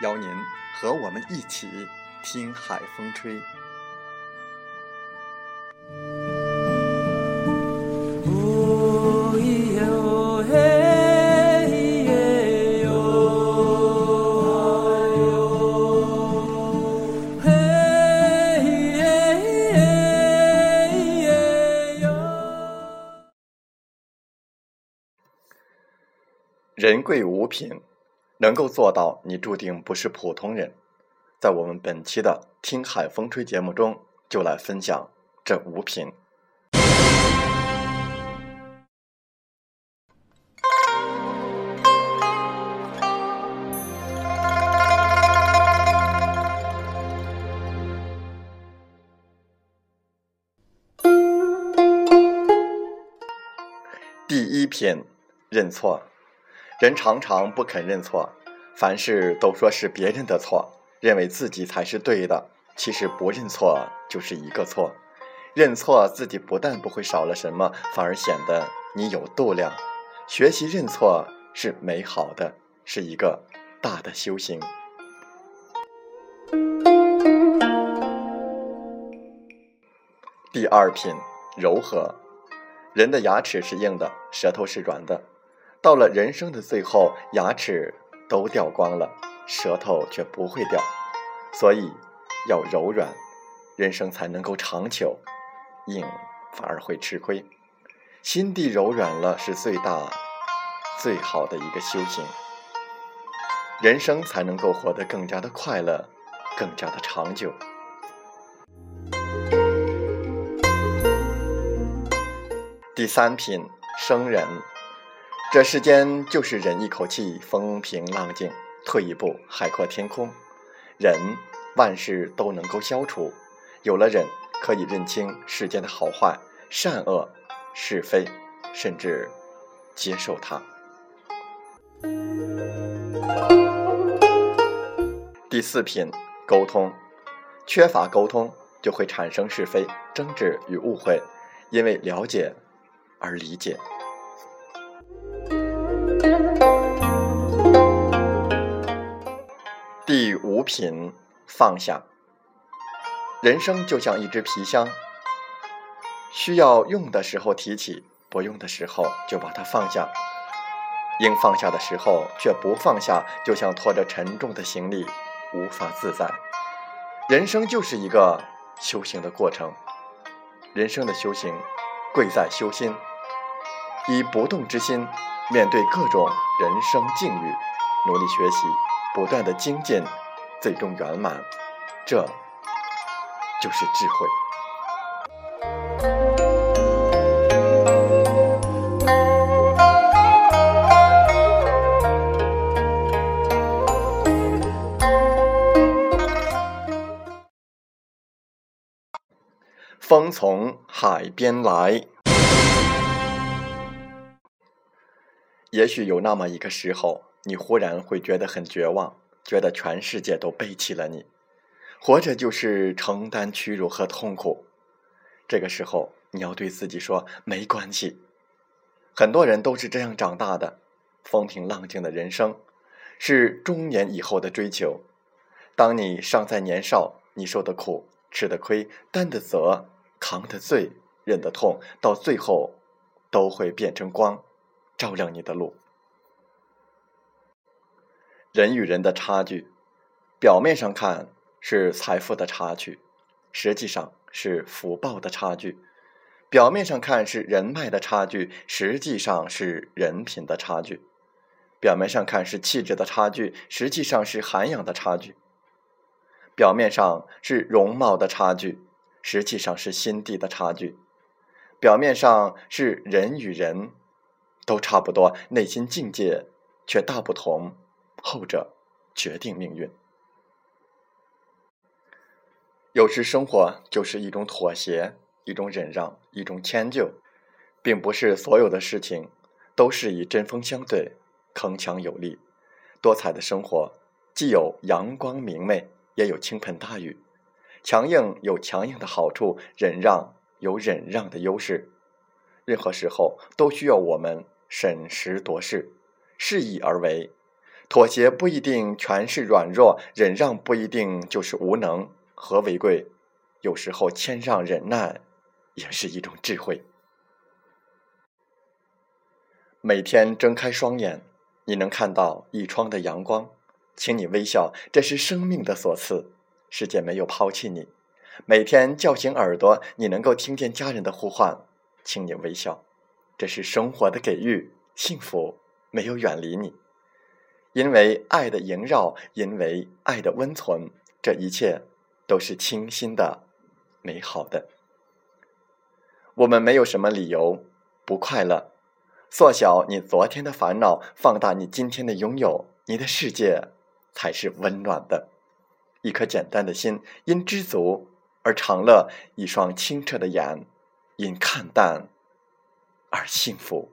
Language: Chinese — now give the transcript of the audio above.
邀您和我们一起听海风吹。人贵无品。能够做到，你注定不是普通人。在我们本期的《听海风吹》节目中，就来分享这五品。第一篇，认错。人常常不肯认错，凡事都说是别人的错，认为自己才是对的。其实不认错就是一个错，认错自己不但不会少了什么，反而显得你有度量。学习认错是美好的，是一个大的修行。第二品，柔和。人的牙齿是硬的，舌头是软的。到了人生的最后，牙齿都掉光了，舌头却不会掉，所以要柔软，人生才能够长久。硬反而会吃亏，心地柔软了是最大、最好的一个修行，人生才能够活得更加的快乐，更加的长久。第三品，生人。这世间就是忍一口气，风平浪静；退一步，海阔天空。忍，万事都能够消除。有了忍，可以认清世间的好坏、善恶、是非，甚至接受它。第四品，沟通。缺乏沟通，就会产生是非、争执与误会，因为了解而理解。第五品，放下。人生就像一只皮箱，需要用的时候提起，不用的时候就把它放下。应放下的时候却不放下，就像拖着沉重的行李，无法自在。人生就是一个修行的过程，人生的修行，贵在修心。以不动之心面对各种人生境遇，努力学习。不断的精进，最终圆满，这就是智慧。风从海边来，也许有那么一个时候。你忽然会觉得很绝望，觉得全世界都背弃了你，活着就是承担屈辱和痛苦。这个时候，你要对自己说：“没关系。”很多人都是这样长大的。风平浪静的人生，是中年以后的追求。当你尚在年少，你受的苦、吃的亏、担的责、扛的罪、忍的痛，到最后都会变成光，照亮你的路。人与人的差距，表面上看是财富的差距，实际上是福报的差距；表面上看是人脉的差距，实际上是人品的差距；表面上看是气质的差距，实际上是涵养的差距；表面上是容貌的差距，实际上是心地的差距；表面上是人与人都差不多，内心境界却大不同。后者决定命运。有时生活就是一种妥协，一种忍让，一种迁就，并不是所有的事情都是以针锋相对、铿锵有力。多彩的生活既有阳光明媚，也有倾盆大雨。强硬有强硬的好处，忍让有忍让的优势。任何时候都需要我们审时度势，适意而为。妥协不一定全是软弱，忍让不一定就是无能。和为贵？有时候谦让忍耐也是一种智慧。每天睁开双眼，你能看到一窗的阳光，请你微笑，这是生命的所赐。世界没有抛弃你。每天叫醒耳朵，你能够听见家人的呼唤，请你微笑，这是生活的给予。幸福没有远离你。因为爱的萦绕，因为爱的温存，这一切都是清新的、美好的。我们没有什么理由不快乐。缩小你昨天的烦恼，放大你今天的拥有，你的世界才是温暖的。一颗简单的心，因知足而长乐；一双清澈的眼，因看淡而幸福。